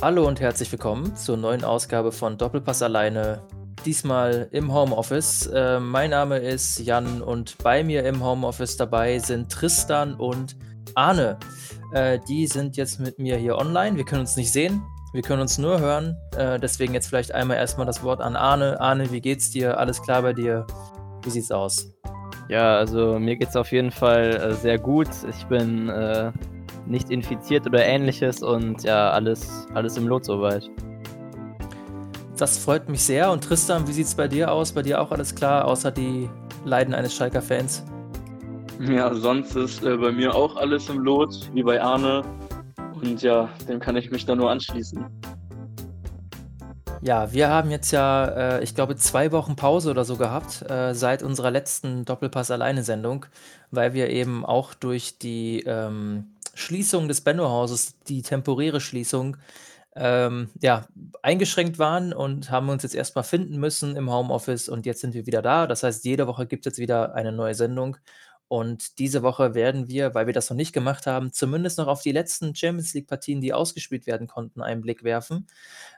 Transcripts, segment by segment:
Hallo und herzlich willkommen zur neuen Ausgabe von Doppelpass alleine. Diesmal im Homeoffice. Äh, mein Name ist Jan und bei mir im Homeoffice dabei sind Tristan und Arne. Äh, die sind jetzt mit mir hier online. Wir können uns nicht sehen, wir können uns nur hören. Äh, deswegen jetzt vielleicht einmal erstmal das Wort an Arne. Arne, wie geht's dir? Alles klar bei dir? Wie sieht's aus? Ja, also mir geht's auf jeden Fall äh, sehr gut. Ich bin äh, nicht infiziert oder ähnliches und ja, alles, alles im Lot soweit. Das freut mich sehr. Und Tristan, wie sieht's bei dir aus? Bei dir auch alles klar, außer die Leiden eines Schalker-Fans? Ja, sonst ist äh, bei mir auch alles im Lot, wie bei Arne. Und ja, dem kann ich mich da nur anschließen. Ja, wir haben jetzt ja, äh, ich glaube, zwei Wochen Pause oder so gehabt, äh, seit unserer letzten Doppelpass-Alleine-Sendung, weil wir eben auch durch die ähm, Schließung des Benno-Hauses, die temporäre Schließung, ähm, ja, eingeschränkt waren und haben uns jetzt erstmal finden müssen im Homeoffice und jetzt sind wir wieder da. Das heißt, jede Woche gibt es jetzt wieder eine neue Sendung. Und diese Woche werden wir, weil wir das noch nicht gemacht haben, zumindest noch auf die letzten Champions League-Partien, die ausgespielt werden konnten, einen Blick werfen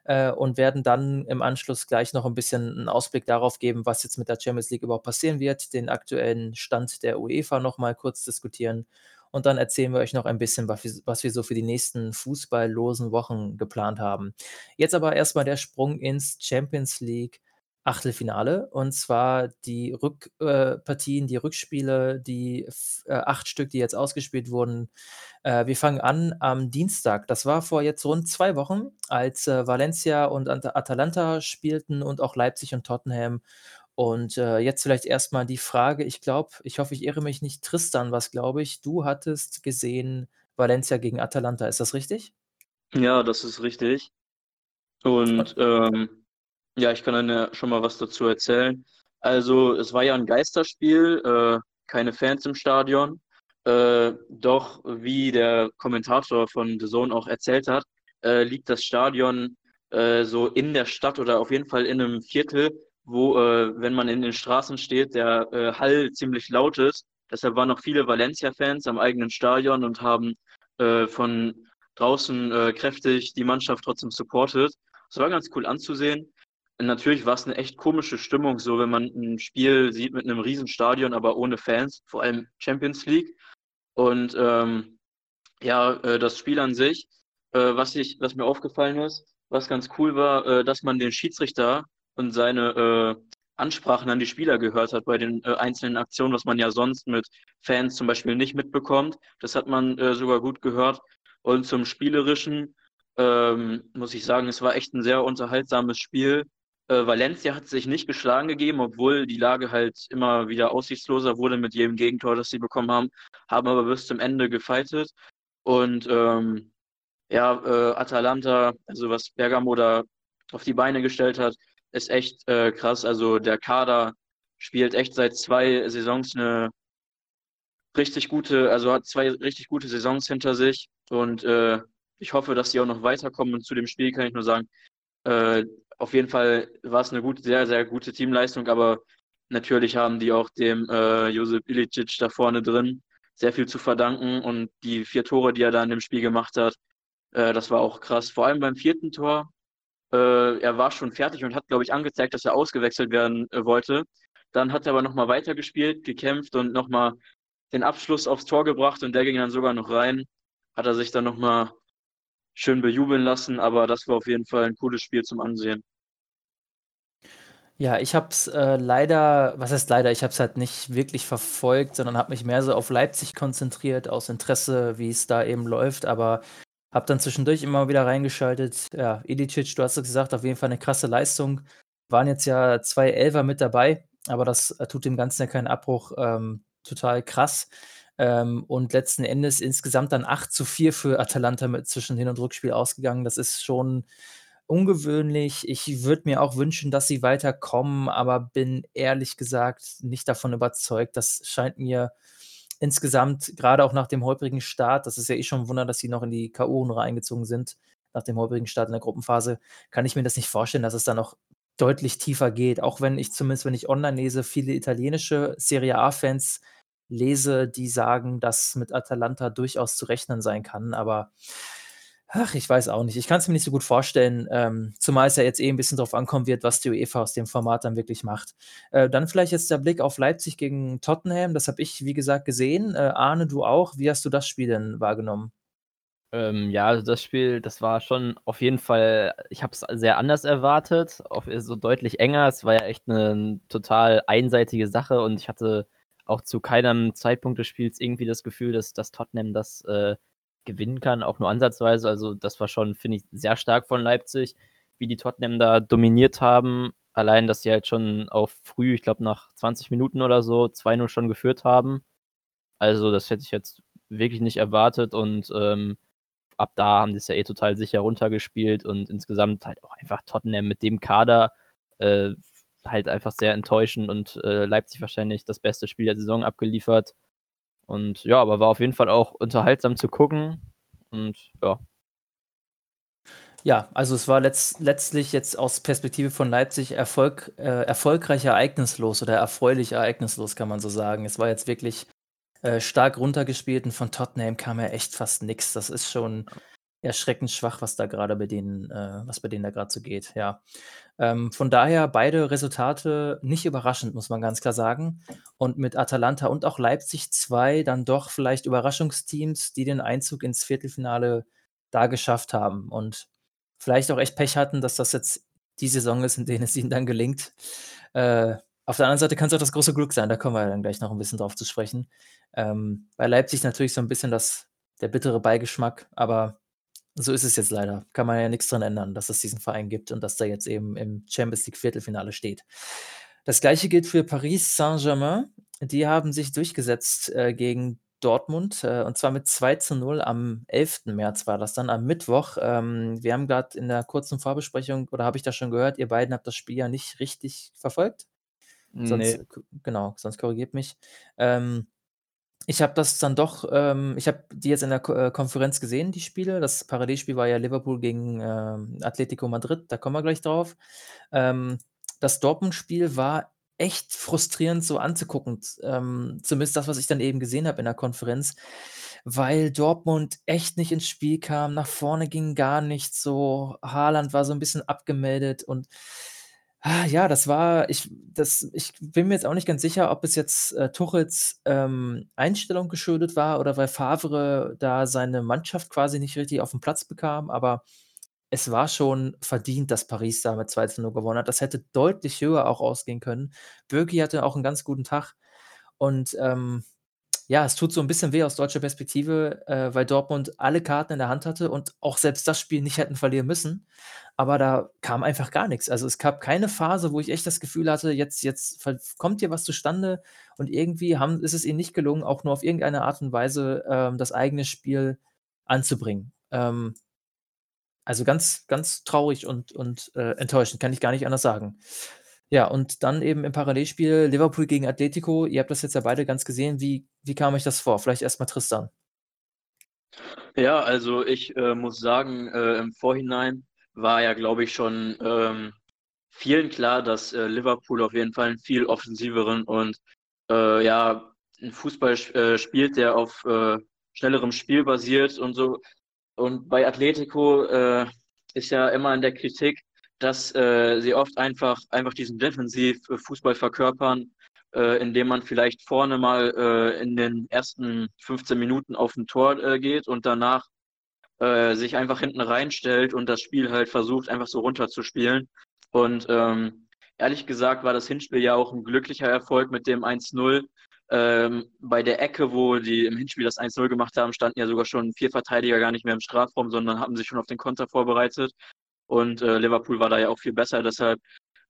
äh, und werden dann im Anschluss gleich noch ein bisschen einen Ausblick darauf geben, was jetzt mit der Champions League überhaupt passieren wird, den aktuellen Stand der UEFA nochmal kurz diskutieren und dann erzählen wir euch noch ein bisschen, was wir, so für die nächsten fußballlosen Wochen geplant haben. Jetzt aber erstmal der Sprung ins Champions League Achtelfinale und zwar die Rückpartien, äh, die Rückspiele, die äh, acht Stück, die jetzt ausgespielt wurden. Äh, wir fangen an am Dienstag. Das war vor jetzt rund zwei Wochen, als äh, Valencia und Atalanta spielten und auch Leipzig und Tottenham. Und äh, jetzt vielleicht erstmal die Frage, ich glaube, ich hoffe, ich irre mich nicht, Tristan, was glaube ich, du hattest gesehen Valencia gegen Atalanta, ist das richtig? Ja, das ist richtig. Und ähm, ja, ich kann dann ja schon mal was dazu erzählen. Also, es war ja ein Geisterspiel, äh, keine Fans im Stadion. Äh, doch, wie der Kommentator von The Zone auch erzählt hat, äh, liegt das Stadion äh, so in der Stadt oder auf jeden Fall in einem Viertel, wo, äh, wenn man in den Straßen steht, der äh, Hall ziemlich laut ist. Deshalb waren noch viele Valencia-Fans am eigenen Stadion und haben von draußen kräftig die Mannschaft trotzdem supportet. Es war ganz cool anzusehen natürlich war es eine echt komische Stimmung, so wenn man ein Spiel sieht mit einem riesen Stadion, aber ohne Fans, vor allem Champions League. Und ähm, ja, äh, das Spiel an sich, äh, was, ich, was mir aufgefallen ist, was ganz cool war, äh, dass man den Schiedsrichter und seine äh, Ansprachen an die Spieler gehört hat bei den äh, einzelnen Aktionen, was man ja sonst mit Fans zum Beispiel nicht mitbekommt. Das hat man äh, sogar gut gehört. Und zum Spielerischen ähm, muss ich sagen, es war echt ein sehr unterhaltsames Spiel. Äh, Valencia hat sich nicht geschlagen gegeben, obwohl die Lage halt immer wieder aussichtsloser wurde mit jedem Gegentor, das sie bekommen haben, haben aber bis zum Ende gefeitet. Und ähm, ja, äh, Atalanta, also was Bergamo da auf die Beine gestellt hat, ist echt äh, krass. Also der Kader spielt echt seit zwei Saisons eine richtig gute, also hat zwei richtig gute Saisons hinter sich. Und äh, ich hoffe, dass sie auch noch weiterkommen. Und zu dem Spiel kann ich nur sagen, äh, auf jeden Fall war es eine gute, sehr, sehr gute Teamleistung, aber natürlich haben die auch dem äh, Josep Ilicic da vorne drin sehr viel zu verdanken und die vier Tore, die er da in dem Spiel gemacht hat, äh, das war auch krass. Vor allem beim vierten Tor, äh, er war schon fertig und hat, glaube ich, angezeigt, dass er ausgewechselt werden äh, wollte. Dann hat er aber nochmal weitergespielt, gekämpft und nochmal den Abschluss aufs Tor gebracht und der ging dann sogar noch rein. Hat er sich dann nochmal schön bejubeln lassen, aber das war auf jeden Fall ein cooles Spiel zum Ansehen. Ja, ich habe es äh, leider, was heißt leider, ich habe es halt nicht wirklich verfolgt, sondern habe mich mehr so auf Leipzig konzentriert, aus Interesse, wie es da eben läuft, aber habe dann zwischendurch immer wieder reingeschaltet. Ja, Ilicic, du hast es gesagt, auf jeden Fall eine krasse Leistung. Waren jetzt ja zwei Elfer mit dabei, aber das äh, tut dem Ganzen ja keinen Abbruch. Ähm, total krass. Ähm, und letzten Endes insgesamt dann 8 zu 4 für Atalanta mit zwischen Hin- und Rückspiel ausgegangen. Das ist schon ungewöhnlich. Ich würde mir auch wünschen, dass sie weiterkommen, aber bin ehrlich gesagt nicht davon überzeugt. Das scheint mir insgesamt, gerade auch nach dem holprigen Start, das ist ja eh schon ein Wunder, dass sie noch in die K.O.-Runde eingezogen sind, nach dem holprigen Start in der Gruppenphase, kann ich mir das nicht vorstellen, dass es da noch deutlich tiefer geht. Auch wenn ich zumindest, wenn ich online lese, viele italienische Serie A-Fans lese, die sagen, dass mit Atalanta durchaus zu rechnen sein kann. Aber Ach, ich weiß auch nicht. Ich kann es mir nicht so gut vorstellen, ähm, zumal es ja jetzt eh ein bisschen drauf ankommen wird, was die UEFA aus dem Format dann wirklich macht. Äh, dann vielleicht jetzt der Blick auf Leipzig gegen Tottenham. Das habe ich, wie gesagt, gesehen. Äh, Arne, du auch. Wie hast du das Spiel denn wahrgenommen? Ähm, ja, also das Spiel, das war schon auf jeden Fall, ich habe es sehr anders erwartet, auf, so deutlich enger. Es war ja echt eine total einseitige Sache und ich hatte auch zu keinem Zeitpunkt des Spiels irgendwie das Gefühl, dass, dass Tottenham das äh, gewinnen kann, auch nur ansatzweise. Also das war schon, finde ich, sehr stark von Leipzig, wie die Tottenham da dominiert haben. Allein, dass sie halt schon auf früh, ich glaube nach 20 Minuten oder so, 2-0 schon geführt haben. Also das hätte ich jetzt wirklich nicht erwartet und ähm, ab da haben die es ja eh total sicher runtergespielt und insgesamt halt auch einfach Tottenham mit dem Kader äh, halt einfach sehr enttäuschend und äh, Leipzig wahrscheinlich das beste Spiel der Saison abgeliefert. Und ja, aber war auf jeden Fall auch unterhaltsam zu gucken. Und ja. Ja, also es war letzt, letztlich jetzt aus Perspektive von Leipzig Erfolg, äh, erfolgreich ereignislos oder erfreulich ereignislos, kann man so sagen. Es war jetzt wirklich äh, stark runtergespielt und von Tottenham kam ja echt fast nichts. Das ist schon erschreckend schwach, was da gerade bei denen, äh, was bei denen da gerade so geht, ja. Ähm, von daher beide Resultate nicht überraschend, muss man ganz klar sagen. Und mit Atalanta und auch Leipzig zwei dann doch vielleicht Überraschungsteams, die den Einzug ins Viertelfinale da geschafft haben und vielleicht auch echt Pech hatten, dass das jetzt die Saison ist, in denen es ihnen dann gelingt. Äh, auf der anderen Seite kann es auch das große Glück sein, da kommen wir dann gleich noch ein bisschen drauf zu sprechen. Ähm, bei Leipzig natürlich so ein bisschen das, der bittere Beigeschmack, aber so ist es jetzt leider. Kann man ja nichts dran ändern, dass es diesen Verein gibt und dass der jetzt eben im Champions League Viertelfinale steht. Das gleiche gilt für Paris Saint-Germain. Die haben sich durchgesetzt äh, gegen Dortmund äh, und zwar mit 2 zu 0 am 11. März war das dann am Mittwoch. Ähm, wir haben gerade in der kurzen Vorbesprechung, oder habe ich das schon gehört, ihr beiden habt das Spiel ja nicht richtig verfolgt. Sonst, nee. Genau, sonst korrigiert mich. Ähm, ich habe das dann doch ähm, ich habe die jetzt in der Ko äh, Konferenz gesehen, die Spiele. Das Parallelspiel war ja Liverpool gegen, ähm, Atletico Madrid, da kommen wir gleich drauf. Ähm, das Dortmund-Spiel war echt frustrierend so anzugucken, ähm, zumindest das, was ich dann eben gesehen habe in der Konferenz, weil Dortmund echt nicht ins Spiel kam, nach vorne ging gar nichts so. Haaland war so ein bisschen abgemeldet und Ah, ja, das war ich das ich bin mir jetzt auch nicht ganz sicher, ob es jetzt, äh, Tuchels, ähm, Einstellung geschuldet war oder weil Favre da seine Mannschaft quasi nicht richtig auf den Platz bekam, aber es war schon verdient, dass Paris da mit 2 zu 0 gewonnen hat. Das hätte deutlich höher auch ausgehen können. Bürki hatte auch einen ganz guten Tag und, ähm, ja, es tut so ein bisschen weh aus deutscher Perspektive, äh, weil Dortmund alle Karten in der Hand hatte und auch selbst das Spiel nicht hätten verlieren müssen aber da kam einfach gar nichts. Also, es gab keine Phase, wo ich echt das Gefühl hatte, jetzt jetzt kommt hier was zustande und irgendwie haben ist es ihnen nicht gelungen, auch nur auf irgendeine Art und Weise, ähm, das eigene Spiel anzubringen. Ähm, also, ganz ganz traurig und und, äh, enttäuschend, kann ich gar nicht anders sagen. Ja, und dann eben im Parallelspiel Liverpool gegen Atletico. Ihr habt das jetzt ja beide ganz gesehen. Wie wie kam euch das vor? Vielleicht erst mal Tristan. Ja, also ich, äh, muss sagen, äh, im Vorhinein war ja, glaube ich, schon ähm, vielen klar, dass äh, Liverpool auf jeden Fall einen viel offensiveren und äh, ja, einen Fußball äh, spielt, der auf äh, schnellerem Spiel basiert und so. Und bei Atletico ist ja immer in der Kritik, dass äh, sie oft einfach, einfach diesen Defensiv-Fußball verkörpern, indem man vielleicht vorne mal in den ersten 15 Minuten auf ein Tor geht und danach äh, sich einfach hinten reinstellt und das Spiel halt versucht, einfach so runterzuspielen. Und ähm, ehrlich gesagt war das Hinspiel ja auch ein glücklicher Erfolg mit dem 1-0. Ähm, bei der Ecke, wo die im Hinspiel das 1-0 gemacht haben, standen ja sogar schon vier Verteidiger gar nicht mehr im Strafraum, sondern haben sich schon auf den Konter vorbereitet. Und äh, Liverpool war da ja auch viel besser. Deshalb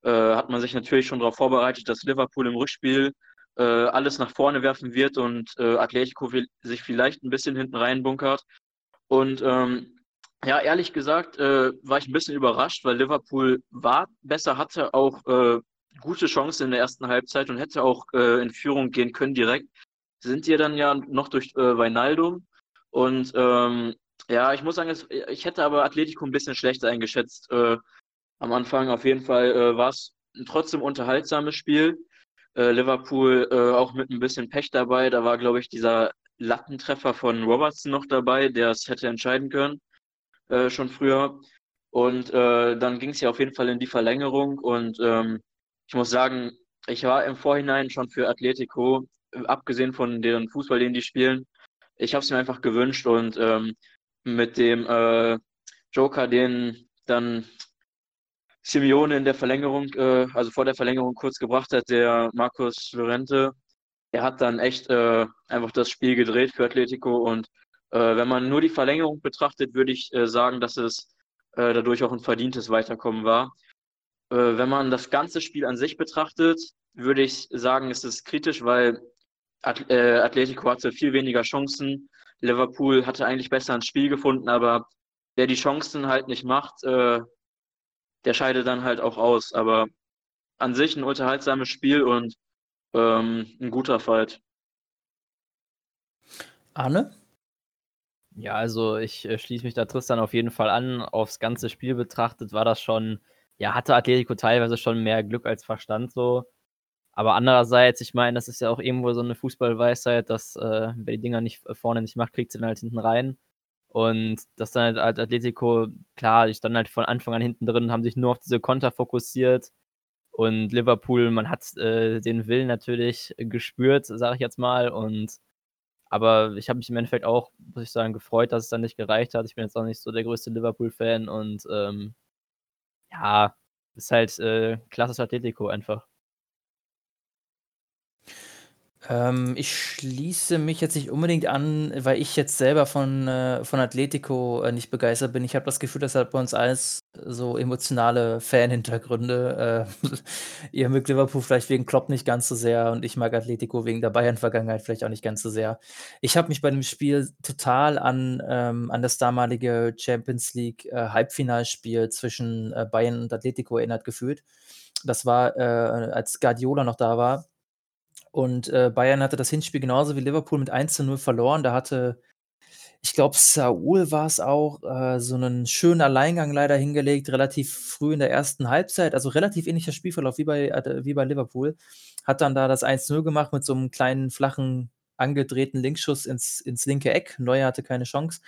äh, hat man sich natürlich schon darauf vorbereitet, dass Liverpool im Rückspiel äh, alles nach vorne werfen wird und äh, Atletico sich vielleicht ein bisschen hinten reinbunkert. Und ähm, ja, ehrlich gesagt äh, war ich ein bisschen überrascht, weil Liverpool war besser, hatte auch äh, gute Chancen in der ersten Halbzeit und hätte auch in Führung gehen können direkt. Sind die dann ja noch durch äh, Weinaldum. Und ähm, ja, ich muss sagen, ich hätte aber Atletico ein bisschen schlechter eingeschätzt. Äh, am Anfang auf jeden Fall äh, war es ein trotzdem unterhaltsames Spiel. Äh, Liverpool äh, auch mit ein bisschen Pech dabei. Da war, glaube ich, dieser Lattentreffer von Robertson noch dabei, der es hätte entscheiden können. äh, schon früher. Und äh, dann ging es ja auf jeden Fall in die Verlängerung. Und ähm, ich muss sagen, ich war im Vorhinein schon für Atletico, abgesehen von deren Fußball, den die spielen. Ich habe es mir einfach gewünscht und ähm, mit dem äh, Joker, den dann Simeone in der Verlängerung, äh, also vor der Verlängerung kurz gebracht hat, der Markus Llorente, der hat dann echt äh, einfach das Spiel gedreht für Atletico und äh, wenn man nur die Verlängerung betrachtet, würde ich äh, sagen, dass es äh, dadurch auch ein verdientes Weiterkommen war. Wenn man das ganze Spiel an sich betrachtet, würde ich sagen, es ist kritisch, weil At Atletico hatte viel weniger Chancen. Liverpool hatte eigentlich besser ein Spiel gefunden, aber der die Chancen halt nicht macht, äh, der scheidet dann halt auch aus. Aber an sich ein unterhaltsames Spiel und ähm, ein guter Fight. Arne? Ja, also ich äh, schließe mich da Tristan auf jeden Fall an. Aufs ganze Spiel betrachtet war das schon, ja, hatte Atletico teilweise schon mehr Glück als Verstand so. Aber andererseits, ich meine, das ist ja auch irgendwo so eine Fußballweisheit, dass äh, wer die Dinger nicht vorne nicht macht, kriegt sie dann halt hinten rein. Und das dann halt Atletico, klar, die standen halt von Anfang an hinten drin, haben sich nur auf diese Konter fokussiert. Und Liverpool, man hat äh, den Willen natürlich gespürt, sage ich jetzt mal. Und aber ich habe mich im Endeffekt auch, muss ich sagen, gefreut, dass es dann nicht gereicht hat. Ich bin jetzt auch nicht so der größte Liverpool-Fan und ähm, ja, ist halt äh, klassisches Atletico einfach. Ähm, ich schließe mich jetzt nicht unbedingt an, weil ich jetzt selber von, äh, von Atletico äh, nicht begeistert bin. Ich habe das Gefühl, das hat bei uns alles so emotionale Fan-Hintergründe. Äh, ihr mögt Liverpool vielleicht wegen Klopp nicht ganz so sehr und ich mag Atletico wegen der Bayern-Vergangenheit vielleicht auch nicht ganz so sehr. Ich habe mich bei dem Spiel total an, ähm, an das damalige Champions League äh, zwischen äh, Bayern und Atletico erinnert gefühlt. Das war, äh, als Guardiola noch da war und äh, Bayern hatte das Hinspiel genauso wie Liverpool mit 1 zu 0 verloren. Da hatte, ich glaube, Saul war es auch, äh, so einen schönen Alleingang leider hingelegt, relativ früh in der ersten Halbzeit. Also relativ ähnlicher Spielverlauf wie bei, äh, wie bei Liverpool. Hat dann da das 1-0 gemacht mit so einem kleinen, flachen, angedrehten Linksschuss ins, ins linke Eck. Neuer hatte keine Chance.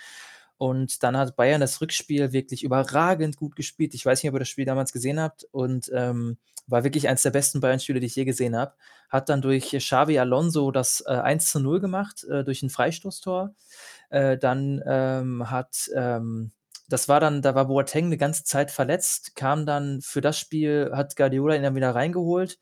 Und dann hat Bayern das Rückspiel wirklich überragend gut gespielt. Ich weiß nicht, ob ihr das Spiel damals gesehen habt. Und ähm, war wirklich eines der besten Bayern-Spiele, die ich je gesehen habe. Hat dann durch Xavi Alonso das äh, 1 zu 0 gemacht, äh, durch ein Freistoßtor. Äh, dann ähm, hat, ähm, das war dann, da war Boateng eine ganze Zeit verletzt, kam dann für das Spiel, hat Guardiola ihn dann wieder reingeholt.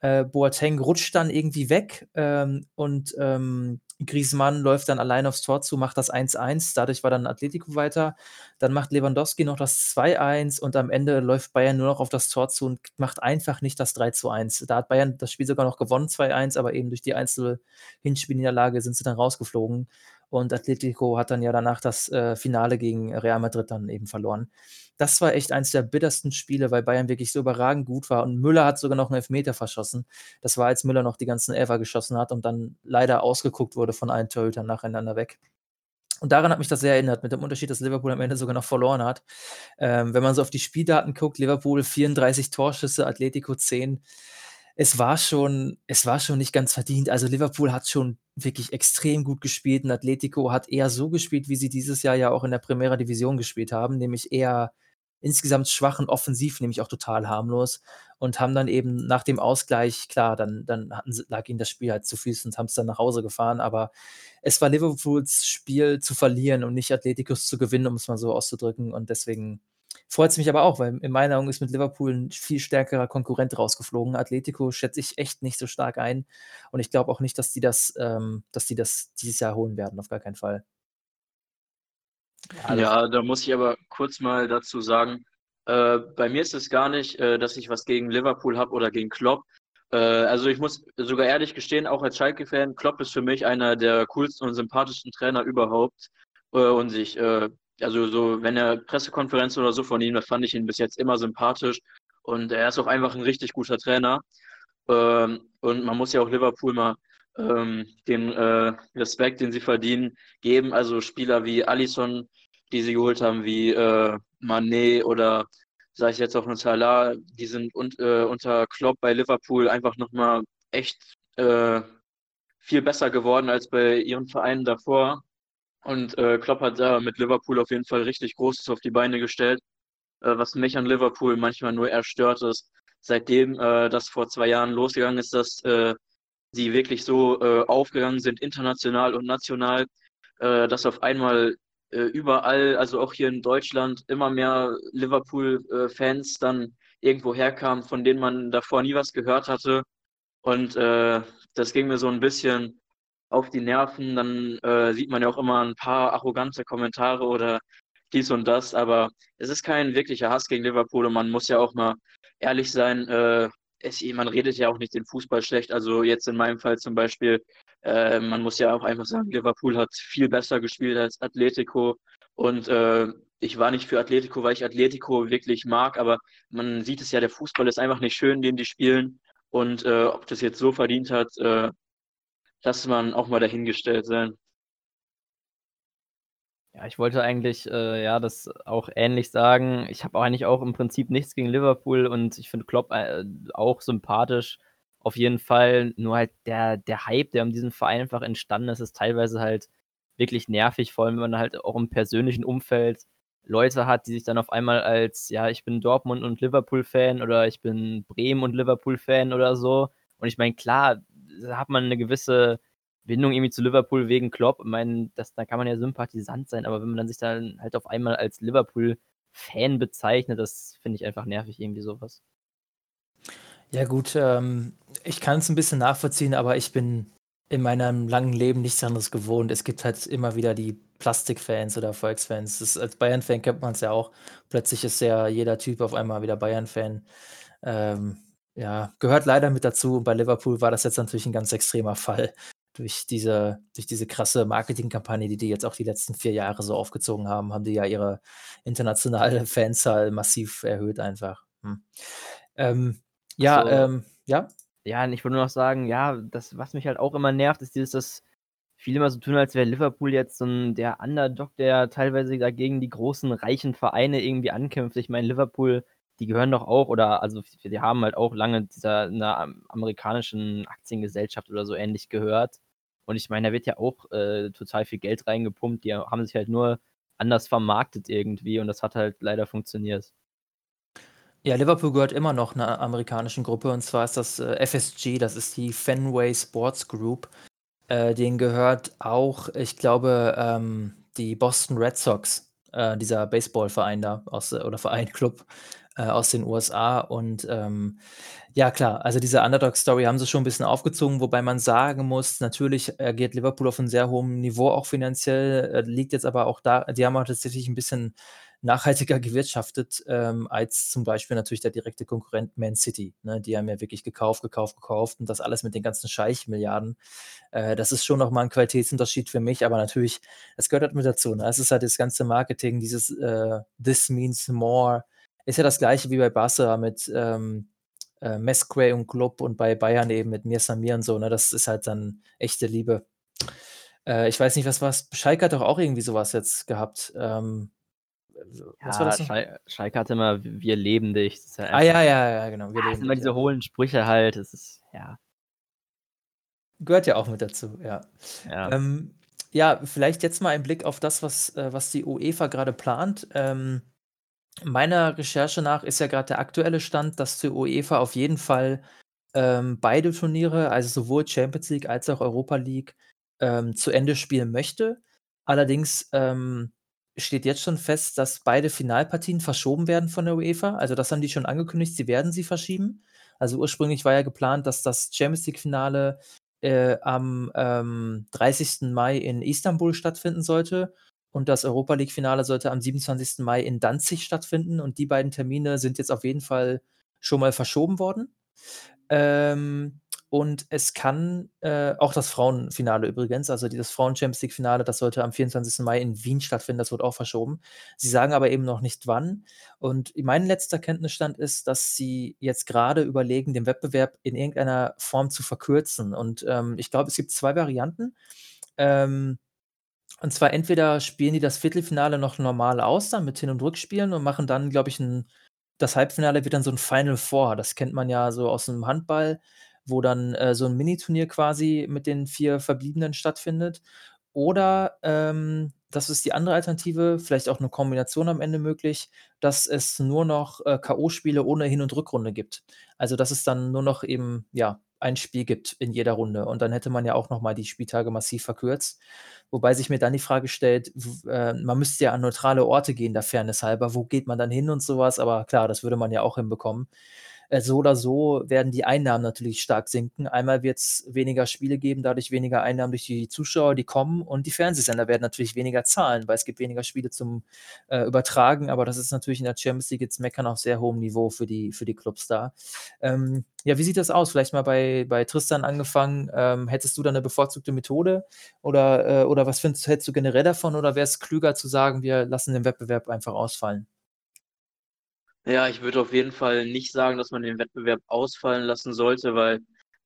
Äh, Boateng rutscht dann irgendwie weg ähm, und ähm, Griezmann läuft dann allein aufs Tor zu, macht das 1-1. Dadurch war dann Atletico weiter. Dann macht Lewandowski noch das 2-1 und am Ende läuft Bayern nur noch auf das Tor zu und macht einfach nicht das 3-1. Da hat Bayern das Spiel sogar noch gewonnen, 2-1, aber eben durch die einzelne Hinspielniederlage sind sie dann rausgeflogen. Und Atletico hat dann ja danach das äh, Finale gegen Real Madrid dann eben verloren. Das war echt eins der bittersten Spiele, weil Bayern wirklich so überragend gut war. Und Müller hat sogar noch einen Elfmeter verschossen. Das war, als Müller noch die ganzen Elfer geschossen hat und dann leider ausgeguckt wurde von allen Torhütern nacheinander weg. Und daran hat mich das sehr erinnert, mit dem Unterschied, dass Liverpool am Ende sogar noch verloren hat. Ähm, wenn man so auf die Spieldaten guckt, Liverpool 34 Torschüsse, Atletico 10 es war schon, es war schon nicht ganz verdient. Also Liverpool hat schon wirklich extrem gut gespielt und Atletico hat eher so gespielt, wie sie dieses Jahr ja auch in der Primera Division gespielt haben, nämlich eher insgesamt schwach und offensiv, nämlich auch total harmlos und haben dann eben nach dem Ausgleich, klar, dann, dann hatten, lag ihnen das Spiel halt zu Füßen und haben es dann nach Hause gefahren, aber es war Liverpools Spiel zu verlieren und nicht Atleticos zu gewinnen, um es mal so auszudrücken und deswegen Freut es mich aber auch, weil in meiner Augen ist mit Liverpool ein viel stärkerer Konkurrent rausgeflogen. Atletico schätze ich echt nicht so stark ein. Und ich glaube auch nicht, dass die das, ähm, dass die das dieses Jahr holen werden, auf gar keinen Fall. Ja, ja da muss ich aber kurz mal dazu sagen, äh, bei mir ist es gar nicht, äh, dass ich was gegen Liverpool habe oder gegen Klopp. Äh, also ich muss sogar ehrlich gestehen, auch als Schalke-Fan, Klopp ist für mich einer der coolsten und sympathischsten Trainer überhaupt. Äh, und ich äh, also so, wenn er Pressekonferenzen oder so von ihm, da fand ich ihn bis jetzt immer sympathisch. Und er ist auch einfach ein richtig guter Trainer. Ähm, und man muss ja auch Liverpool mal ähm, den äh, Respekt, den sie verdienen, geben. Also Spieler wie Alisson, die sie geholt haben, wie äh, Manet oder sage ich jetzt auch nur Salah, die sind un äh, unter Klopp bei Liverpool einfach nochmal echt äh, viel besser geworden als bei ihren Vereinen davor. Und äh, Klopp hat da mit Liverpool auf jeden Fall richtig Großes auf die Beine gestellt, äh, was mich an Liverpool manchmal nur erstört ist. Seitdem äh, das vor zwei Jahren losgegangen ist, dass äh, sie wirklich so äh, aufgegangen sind, international und national, äh, dass auf einmal überall, also auch hier in Deutschland, immer mehr Liverpool-Fans dann irgendwo herkamen, von denen man davor nie was gehört hatte. Und das ging mir so ein bisschen auf die Nerven. Dann äh, sieht man ja auch immer ein paar arrogante Kommentare oder dies und das, aber es ist kein wirklicher Hass gegen Liverpool und man muss ja auch mal ehrlich sein, äh, es, man redet ja auch nicht den Fußball schlecht. Also jetzt in meinem Fall zum Beispiel, äh, man muss ja auch einfach sagen, Liverpool hat viel besser gespielt als Atletico. Und äh, ich war nicht für Atletico, weil ich Atletico wirklich mag, aber man sieht es ja, der Fußball ist einfach nicht schön, den die spielen. Und äh, ob das jetzt so verdient hat, äh, lass man auch mal dahingestellt sein. Ja, ich wollte eigentlich, äh, ja, das auch ähnlich sagen. Ich habe eigentlich auch im Prinzip nichts gegen Liverpool und ich finde Klopp äh, auch sympathisch. Auf jeden Fall. Nur halt der, der Hype, der um diesen Verein einfach entstanden ist, ist teilweise halt wirklich nervig, vor allem wenn man halt auch im persönlichen Umfeld Leute hat, die sich dann auf einmal als, ja, ich bin Dortmund und Liverpool-Fan oder ich bin Bremen und Liverpool-Fan oder so. Und ich meine, klar, hat man eine gewisse Bindung irgendwie zu Liverpool wegen Klopp. Ich meine, das, da kann man ja Sympathisant sein, aber wenn man dann sich dann halt auf einmal als Liverpool-Fan bezeichnet, das finde ich einfach nervig, irgendwie sowas. Ja, gut, ähm, ich kann es ein bisschen nachvollziehen, aber ich bin in meinem langen Leben nichts anderes gewohnt. Es gibt halt immer wieder die Plastikfans oder Volksfans. Das, als Bayern-Fan kennt man es ja auch. Plötzlich ist ja jeder Typ auf einmal wieder Bayern-Fan. Ähm, ja, gehört leider mit dazu. Und bei Liverpool war das jetzt natürlich ein ganz extremer Fall durch diese, durch diese krasse Marketingkampagne, die die jetzt auch die letzten vier Jahre so aufgezogen haben, haben die ja ihre internationale Fanzahl massiv erhöht einfach. Hm. Ähm, ja, so. ähm, ja. Ja, und ich würde nur noch sagen, ja, das, was mich halt auch immer nervt, ist dieses, dass viele immer so tun, als wäre Liverpool jetzt so ein, der Underdog, der teilweise dagegen die großen, reichen Vereine irgendwie ankämpft. Ich meine, Liverpool, die gehören doch auch, oder also die haben halt auch lange dieser einer amerikanischen Aktiengesellschaft oder so ähnlich gehört. Und ich meine, da wird ja auch äh, total viel Geld reingepumpt. Die haben sich halt nur anders vermarktet irgendwie und das hat halt leider funktioniert. Ja, Liverpool gehört immer noch einer amerikanischen Gruppe und zwar ist das äh, FSG, das ist die Fenway Sports Group. Äh, denen gehört auch, ich glaube, ähm, die Boston Red Sox, äh, dieser Baseballverein da aus, oder Verein, Club äh, aus den USA und ähm, ja, klar. Also diese Underdog-Story haben sie schon ein bisschen aufgezogen, wobei man sagen muss, natürlich agiert Liverpool auf einem sehr hohen Niveau auch finanziell, äh, liegt jetzt aber auch da die haben auch tatsächlich ein bisschen nachhaltiger gewirtschaftet, ähm, als zum Beispiel natürlich der direkte Konkurrent Man City, ne? Die haben ja wirklich gekauft, gekauft, gekauft und das alles mit den ganzen Scheich-Milliarden. Äh, das ist schon noch mal 'n Qualitätsunterschied für mich, aber natürlich, das gehört halt mit dazu, ne? Es ist halt das ganze Marketing, dieses, äh, „This means more“, ist ja das Gleiche wie bei Barca mit, ähm äh, Mesquay und Klopp und bei Bayern eben mit Mir Samir und so, ne? Das ist halt dann echte Liebe. Äh, ich weiß nicht, was war's? Schalke hat doch auch irgendwie sowas jetzt gehabt. Ähm, was war das Schal Schalke hatte immer „Wir leben dich“. Ja ah, ja, ja, ja, genau. Wir ja, leben immer dich, diese ja. hohlen Sprüche halt. Das ist, ja. Gehört ja auch mit dazu, ja. Ja. Ähm, ja, vielleicht jetzt mal ein Blick auf das, was, äh, was die UEFA gerade plant. Ähm, Meiner Recherche nach ist ja gerade der aktuelle Stand, dass die UEFA auf jeden Fall, ähm, beide Turniere, also sowohl Champions League als auch Europa League, ähm, zu Ende spielen möchte. Allerdings, ähm, steht jetzt schon fest, dass beide Finalpartien verschoben werden von der UEFA. Also, das haben die schon angekündigt, sie werden sie verschieben. Also, ursprünglich war ja geplant, dass das Champions League-Finale, äh, am, ähm, 30. Mai in Istanbul stattfinden sollte und das Europa League-Finale sollte am 27. Mai in Danzig stattfinden und die beiden Termine sind jetzt auf jeden Fall schon mal verschoben worden. Ähm, und es kann äh, auch das Frauenfinale übrigens, also das Frauen-Champions League-Finale, das sollte am 24. Mai in Wien stattfinden, das wird auch verschoben. Sie sagen aber eben noch nicht wann. Und mein letzter Kenntnisstand ist, dass sie jetzt gerade überlegen, den Wettbewerb in irgendeiner Form zu verkürzen. Und ähm, ich glaube, es gibt zwei Varianten. Ähm, und zwar entweder spielen die das Viertelfinale noch normal aus dann mit Hin und Rückspielen und machen dann, glaube ich, 'n das Halbfinale wird dann so ein Final Four. Das kennt man ja so aus dem Handball, wo dann, äh, so ein Miniturnier quasi mit den vier Verbliebenen stattfindet. oder ähm, das ist die andere Alternative, vielleicht auch eine Kombination am Ende möglich, dass es nur noch, äh, K.O.-Spiele ohne Hin und Rückrunde gibt. Also, dass es dann nur noch eben, ja, ein Spiel gibt in jeder Runde und dann hätte man ja auch noch mal die Spieltage massiv verkürzt. Wobei sich mir dann die Frage stellt, äh, man müsste ja an neutrale Orte gehen, der Fairness halber. Wo geht man dann hin und sowas? Aber klar, das würde man ja auch hinbekommen. Äh, so oder so werden die Einnahmen natürlich stark sinken. Einmal wird es weniger Spiele geben, dadurch weniger Einnahmen durch die Zuschauer, die kommen und die Fernsehsender werden natürlich weniger zahlen, weil es gibt weniger Spiele zum, äh, Übertragen, aber das ist natürlich in der Champions League jetzt Meckern auf sehr hohem Niveau für die für die Clubs da. Ähm, ja, wie sieht das aus? Vielleicht mal bei bei Tristan angefangen. Ähm, hättest du da eine bevorzugte Methode oder, äh oder was findest hältst du generell davon oder wäre es klüger zu sagen, wir lassen den Wettbewerb einfach ausfallen? Ja, ich würde auf jeden Fall nicht sagen, dass man den Wettbewerb ausfallen lassen sollte, weil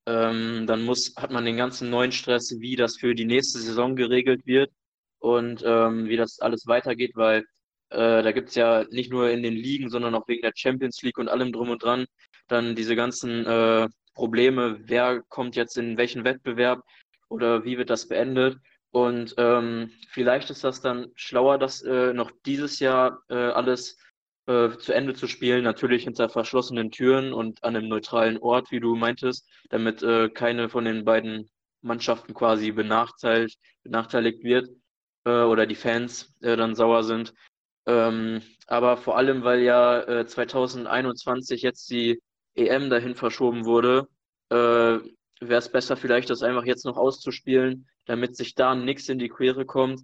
ähm, dann muss, hat man den ganzen neuen Stress, wie das für die nächste Saison geregelt wird und ähm, wie das alles weitergeht, weil äh, da gibt es ja nicht nur in den Ligen, sondern auch wegen der Champions League und allem drum und dran dann diese ganzen äh, Probleme, wer kommt jetzt in welchen Wettbewerb oder wie wird das beendet. Und ähm, vielleicht ist das dann schlauer, das äh, noch dieses Jahr äh, alles äh, zu Ende zu spielen, natürlich hinter verschlossenen Türen und an einem neutralen Ort, wie du meintest, damit äh, keine von den beiden Mannschaften quasi benachteiligt, benachteiligt wird äh, oder die Fans äh, dann sauer sind. Ähm, aber vor allem, weil ja 2021 äh, jetzt die EM dahin verschoben wurde, wäre es besser vielleicht, das einfach jetzt noch auszuspielen, damit sich da nichts in die Quere kommt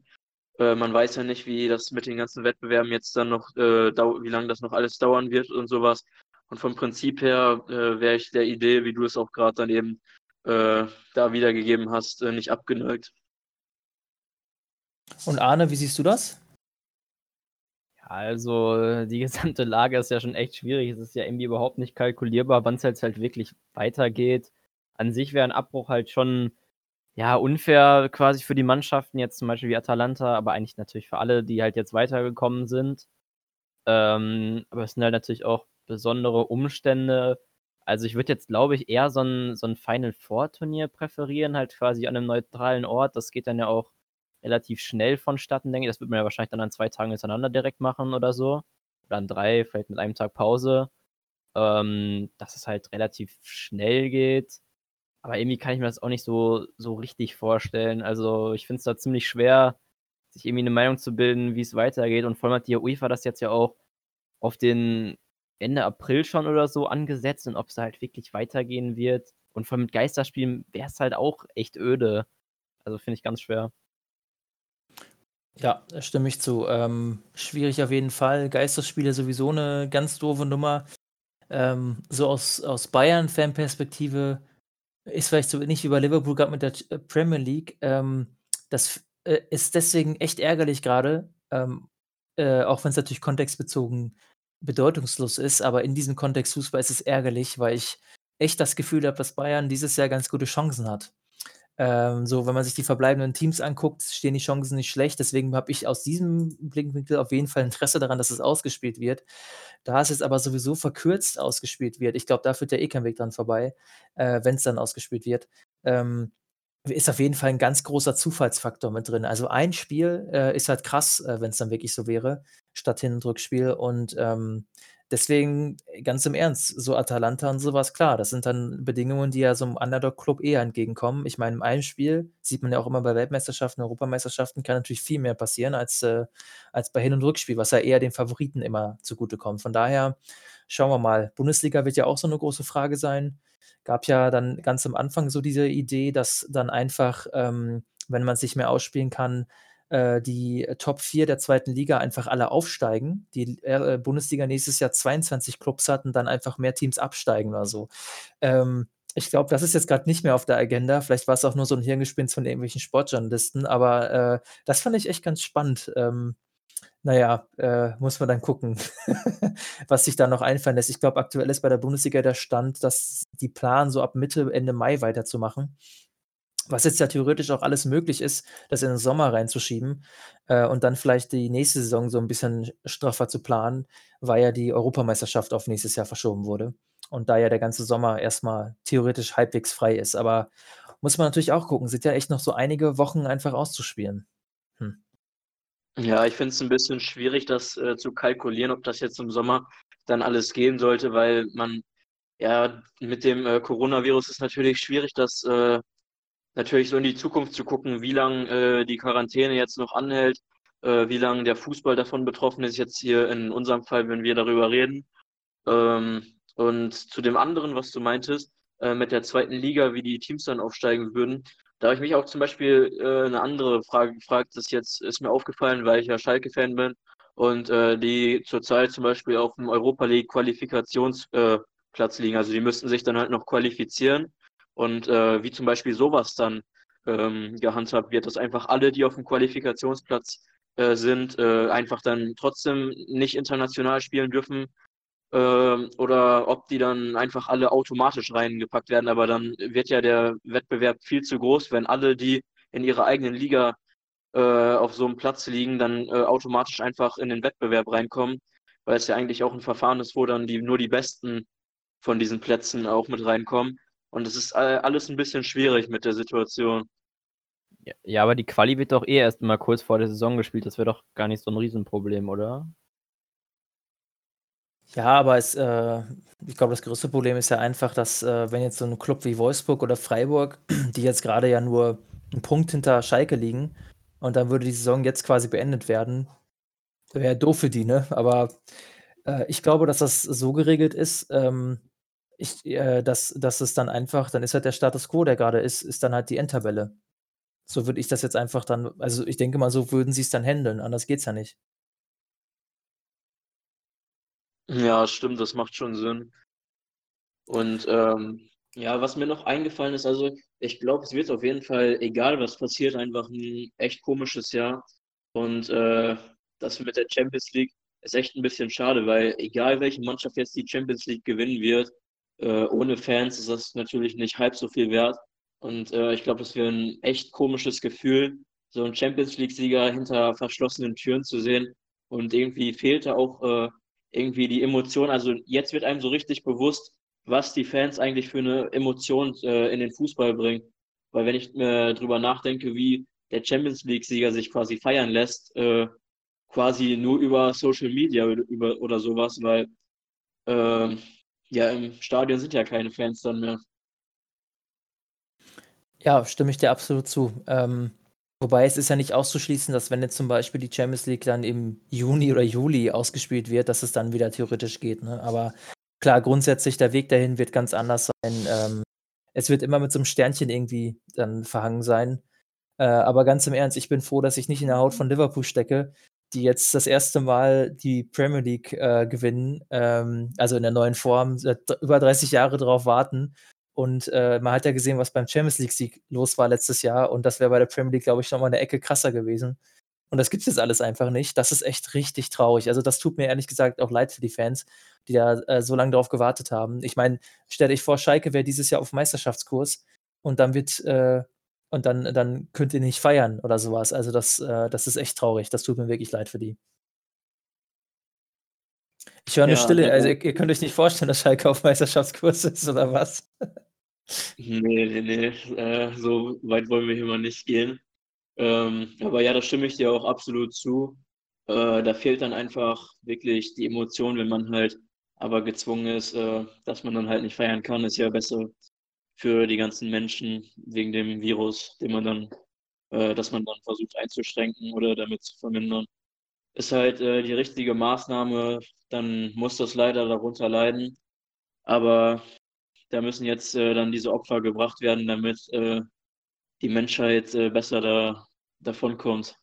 äh, man weiß ja nicht, wie das mit den ganzen Wettbewerben jetzt dann noch, äh, wie lange das noch alles dauern wird und sowas. Und vom Prinzip her äh, wäre ich der Idee, wie du es auch gerade dann eben äh, da wiedergegeben hast, äh, nicht abgeneigt. Und Arne, wie siehst du das? Ja, also die gesamte Lage ist ja schon echt schwierig. Es ist ja irgendwie überhaupt nicht kalkulierbar, wann es jetzt halt wirklich weitergeht. An sich wäre ein Abbruch halt schon ja, unfair quasi für die Mannschaften, jetzt zum Beispiel wie Atalanta, aber eigentlich natürlich für alle, die halt jetzt weitergekommen sind. Ähm, aber es sind halt natürlich auch besondere Umstände. Also ich würde jetzt, glaube ich, eher so ein, so ein Final Four Turnier präferieren, halt quasi an einem neutralen Ort. Das geht dann ja auch relativ schnell vonstatten, denke ich. Das wird man ja wahrscheinlich dann an zwei Tagen hintereinander direkt machen oder so. Oder an drei, vielleicht mit einem Tag Pause. Ähm, dass es halt relativ schnell geht. Aber irgendwie kann ich mir das auch nicht so, so richtig vorstellen. Also ich finde es da ziemlich schwer, sich irgendwie eine Meinung zu bilden, wie es weitergeht. Und vor allem hat die UEFA das jetzt ja auch auf den Ende April schon oder so angesetzt und ob es halt wirklich weitergehen wird. Und vor allem mit Geisterspielen wäre es halt auch echt öde. Also finde ich ganz schwer. Ja, stimme ich zu. Ähm, schwierig auf jeden Fall. Geisterspiele sowieso eine ganz doofe Nummer. Ähm, so aus, aus Bayern-Fan-Perspektive ist vielleicht so nicht wie bei Liverpool gerade mit der äh, Premier League. Ähm, das äh, ist deswegen echt ärgerlich gerade, ähm, äh, auch wenn es natürlich kontextbezogen bedeutungslos ist, aber in diesem Kontext Fußball ist es ärgerlich, weil ich echt das Gefühl habe, dass Bayern dieses Jahr ganz gute Chancen hat. Ähm, so, wenn man sich die verbleibenden Teams anguckt, stehen die Chancen nicht schlecht. Deswegen habe ich aus diesem Blickwinkel auf jeden Fall Interesse daran, dass es ausgespielt wird. Da es jetzt aber sowieso verkürzt ausgespielt wird, ich glaube, da führt ja eh kein Weg dran vorbei, äh, wenn es dann ausgespielt wird, ähm, ist auf jeden Fall ein ganz großer Zufallsfaktor mit drin. Also ein Spiel äh, ist halt krass, äh, wenn es dann wirklich so wäre, statt Hin- und Rückspiel. Und ähm, Deswegen, äh, ganz im Ernst, so Atalanta und sowas, klar, das sind dann Bedingungen, die ja so 'nem Underdog-Club eher entgegenkommen. Ich meine, im einem Spiel sieht man ja auch immer bei Weltmeisterschaften, Europameisterschaften kann natürlich viel mehr passieren als, äh als bei Hin und Rückspiel, was ja eher den Favoriten immer zugutekommt. Von daher schauen wir mal. Bundesliga wird ja auch so 'ne große Frage sein. Gab ja dann ganz am Anfang so diese Idee, dass dann einfach, ähm, wenn man sich mehr ausspielen kann äh, die Top 4 der zweiten Liga einfach alle aufsteigen. Die äh, Bundesliga nächstes Jahr 22 Clubs hat und dann einfach mehr Teams absteigen oder so. Ähm, ich glaube, das ist jetzt gerade nicht mehr auf der Agenda. Vielleicht war es auch nur so ein Hirngespinst von irgendwelchen Sportjournalisten, aber äh, das fand ich echt ganz spannend. Ähm, naja, äh, muss man dann gucken, was sich da noch einfallen lässt. Ich glaube, aktuell ist bei der Bundesliga der Stand, dass die planen, so ab Mitte, Ende Mai weiterzumachen was jetzt ja theoretisch auch alles möglich ist, das in den Sommer reinzuschieben äh, und dann vielleicht die nächste Saison so ein bisschen straffer zu planen, weil ja die Europameisterschaft auf nächstes Jahr verschoben wurde und da ja der ganze Sommer erstmal theoretisch halbwegs frei ist. Aber muss man natürlich auch gucken. Sind ja echt noch so einige Wochen einfach auszuspielen. Hm. Ja, ich finde es ein bisschen schwierig, das äh, zu kalkulieren, ob das jetzt im Sommer dann alles gehen sollte, weil man ja mit dem äh, Coronavirus ist natürlich schwierig, das äh, natürlich so in die Zukunft zu gucken, wie lange äh, die Quarantäne jetzt noch anhält, äh, wie lange der Fußball davon betroffen ist, jetzt hier in unserem Fall, wenn wir darüber reden. Ähm, und zu dem anderen, was du meintest, äh, mit der zweiten Liga, wie die Teams dann aufsteigen würden, da habe ich mich auch zum Beispiel äh, eine andere Frage gefragt, das jetzt ist mir aufgefallen, weil ich ja Schalke-Fan bin und äh, die zurzeit zum Beispiel auf dem Europa League Qualifikationsplatz liegen. Also die müssten sich dann halt noch qualifizieren und äh, wie zum Beispiel sowas dann ähm, gehandhabt wird, dass einfach alle, die auf dem Qualifikationsplatz äh, sind, äh, einfach dann trotzdem nicht international spielen dürfen, ähm, oder ob die dann einfach alle automatisch reingepackt werden. Aber dann wird ja der Wettbewerb viel zu groß, wenn alle, die in ihrer eigenen Liga äh, auf so einem Platz liegen, dann äh, automatisch einfach in den Wettbewerb reinkommen, weil es ja eigentlich auch ein Verfahren ist, wo dann die, nur die Besten von diesen Plätzen auch mit reinkommen. Und es ist alles ein bisschen schwierig mit der Situation. Ja, aber die Quali wird doch eh erst mal kurz vor der Saison gespielt. Das wäre doch gar nicht so ein Riesenproblem, oder? Ja, aber es, äh, ich glaube, das größte Problem ist ja einfach, dass, äh, wenn jetzt so ein Club wie Wolfsburg oder Freiburg, die jetzt gerade ja nur einen Punkt hinter Schalke liegen und dann würde die Saison jetzt quasi beendet werden, wäre doof für die, ne? Aber äh, ich glaube, dass das so geregelt ist, ähm, ich, äh, dass, dass es dann einfach, dann ist halt der Status quo, der gerade ist, ist dann halt die Endtabelle. So würde ich das jetzt einfach dann, also ich denke mal, so würden sie es dann handeln, anders geht's ja nicht. Ja, stimmt, das macht schon Sinn. Und ähm, ja, was mir noch eingefallen ist, also ich glaube, es wird auf jeden Fall, egal was passiert, einfach ein echt komisches Jahr. Und äh, das mit der Champions League ist echt ein bisschen schade, weil egal welche Mannschaft jetzt die Champions League gewinnen wird, äh, ohne Fans ist das natürlich nicht halb so viel wert. Und äh, ich glaube, es wäre ein echt komisches Gefühl, so einen Champions League-Sieger hinter verschlossenen Türen zu sehen. Und irgendwie fehlte auch äh, irgendwie die Emotion. Also jetzt wird einem so richtig bewusst, was die Fans eigentlich für eine Emotion äh, in den Fußball bringen. Weil wenn ich äh, drüber nachdenke, wie der Champions League-Sieger sich quasi feiern lässt, äh, quasi nur über Social Media über, oder sowas, weil äh, ja im Stadion sind ja keine Fans dann mehr. Ja, stimme ich dir absolut zu. Ähm, Wobei es ist ja nicht auszuschließen, dass wenn jetzt zum Beispiel die Champions League dann im Juni oder Juli ausgespielt wird, dass es dann wieder theoretisch geht. Ne? Aber klar, grundsätzlich der Weg dahin wird ganz anders sein. Ähm, es wird immer mit so einem Sternchen irgendwie dann verhangen sein. Äh, aber ganz im Ernst, ich bin froh, dass ich nicht in der Haut von Liverpool stecke, die jetzt das erste Mal die Premier League äh, gewinnen, ähm, also in der neuen Form, seit über 30 Jahre drauf warten und äh, man hat ja gesehen, was beim Champions League-Sieg los war letztes Jahr. Und das wäre bei der Premier League, glaube ich, nochmal eine Ecke krasser gewesen. Und das gibt es jetzt alles einfach nicht. Das ist echt richtig traurig. Also, das tut mir ehrlich gesagt auch leid für die Fans, die da äh, so lange drauf gewartet haben. Ich meine, stell dich vor, Schalke wäre dieses Jahr auf Meisterschaftskurs und dann wird, äh, und dann, dann könnt ihr nicht feiern oder sowas. Also, das, äh, das ist echt traurig. Das tut mir wirklich leid für die. Ich höre eine ja, Stille. Also, ihr, ihr könnt euch nicht vorstellen, dass Schalke auf Meisterschaftskurs ist, oder was? Nee, nee, nee, äh, so weit wollen wir hier mal nicht gehen. Ähm, aber ja, da stimme ich dir auch absolut zu. Äh, da fehlt dann einfach wirklich die Emotion, wenn man halt aber gezwungen ist, äh, dass man dann halt nicht feiern kann, ist ja besser für die ganzen Menschen wegen dem Virus, den man dann, äh, dass man dann versucht einzuschränken oder damit zu vermindern. Ist halt äh, die richtige Maßnahme, dann muss das leider darunter leiden. Aber da müssen jetzt äh, dann diese Opfer gebracht werden, damit äh, die Menschheit äh, besser da, davon kommt.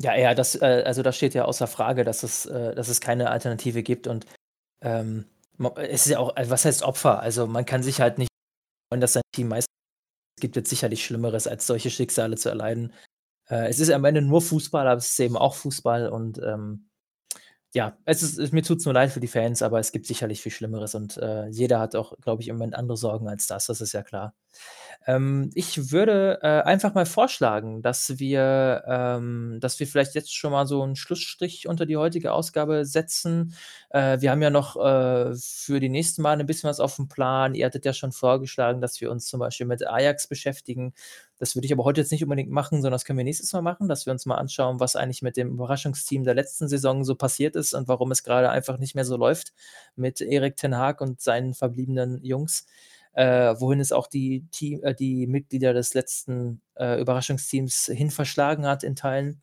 Ja, ja, das, äh, also das steht ja außer Frage, dass es, äh, dass es keine Alternative gibt und ähm, es ist ja auch, was heißt Opfer? Also man kann sich halt nicht freuen, dass sein Team meist es gibt jetzt sicherlich Schlimmeres, als solche Schicksale zu erleiden. Äh, es ist am Ende nur Fußball, aber es ist eben auch Fußball und ähm, ja, es ist, mir tut es nur leid für die Fans, aber es gibt sicherlich viel Schlimmeres und äh, jeder hat auch, glaube ich, im Moment andere Sorgen als das, das ist ja klar. Ähm, ich würde äh, einfach mal vorschlagen, dass wir, ähm, dass wir vielleicht jetzt schon mal so einen Schlussstrich unter die heutige Ausgabe setzen. Äh, wir haben ja noch äh, für die nächsten Mal ein bisschen was auf dem Plan. Ihr hattet ja schon vorgeschlagen, dass wir uns zum Beispiel mit Ajax beschäftigen. Das würde ich aber heute jetzt nicht unbedingt machen, sondern das können wir nächstes Mal machen, dass wir uns mal anschauen, was eigentlich mit dem Überraschungsteam der letzten Saison so passiert ist und warum es gerade einfach nicht mehr so läuft mit Erik Ten Haag und seinen verbliebenen Jungs äh, wohin es auch die, Team, äh, die Mitglieder des letzten äh, Überraschungsteams hin verschlagen hat in Teilen.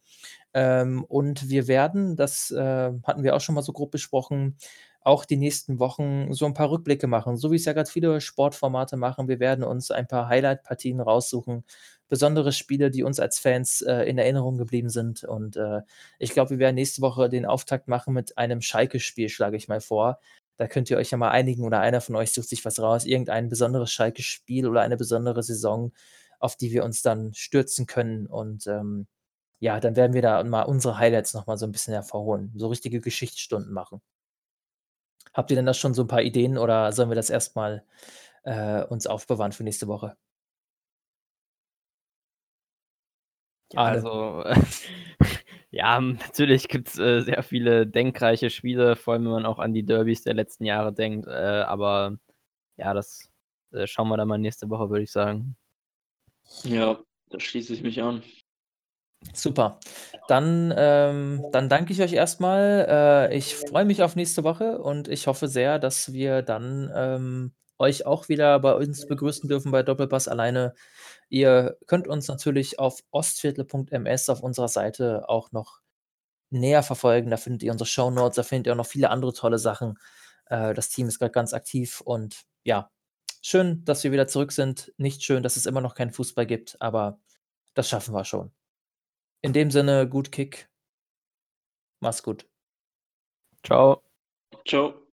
Ähm, und wir werden, das äh, hatten wir auch schon mal so grob besprochen, auch die nächsten Wochen so ein paar Rückblicke machen, so wie es ja gerade viele Sportformate machen. Wir werden uns ein paar Highlight-Partien raussuchen, besondere Spiele, die uns als Fans äh, in Erinnerung geblieben sind. Und äh, ich glaube, wir werden nächste Woche den Auftakt machen mit einem Schalke-Spiel, schlage ich mal vor. Da könnt ihr euch ja mal einigen oder einer von euch sucht sich was raus, irgendein besonderes Schalke-Spiel oder eine besondere Saison, auf die wir uns dann stürzen können. Und ähm, ja, dann werden wir da mal unsere Highlights nochmal so ein bisschen hervorholen, so richtige Geschichtsstunden machen. Habt ihr denn da schon so ein paar Ideen oder sollen wir das erstmal äh, uns aufbewahren für nächste Woche? Ja, also Ja, natürlich gibt's, äh, sehr viele denkreiche Spiele, vor allem wenn man auch an die Derbys der letzten Jahre denkt. Äh, aber ja, das äh, schauen wir dann mal nächste Woche, würde ich sagen. Ja, da schließe ich mich an. Super. Dann, ähm, dann danke ich euch erstmal. Äh, ich freue mich auf nächste Woche und ich hoffe sehr, dass wir dann ähm, euch auch wieder bei uns begrüßen dürfen bei Doppelpass alleine Ihr könnt uns natürlich auf ostviertel.ms auf unserer Seite auch noch näher verfolgen. Da findet ihr unsere Show Notes, da findet ihr auch noch viele andere tolle Sachen. Äh, das Team ist gerade ganz aktiv und ja, schön, dass wir wieder zurück sind. Nicht schön, dass es immer noch keinen Fußball gibt, aber das schaffen wir schon. In dem Sinne, gut Kick. Mach's gut. Ciao. Ciao.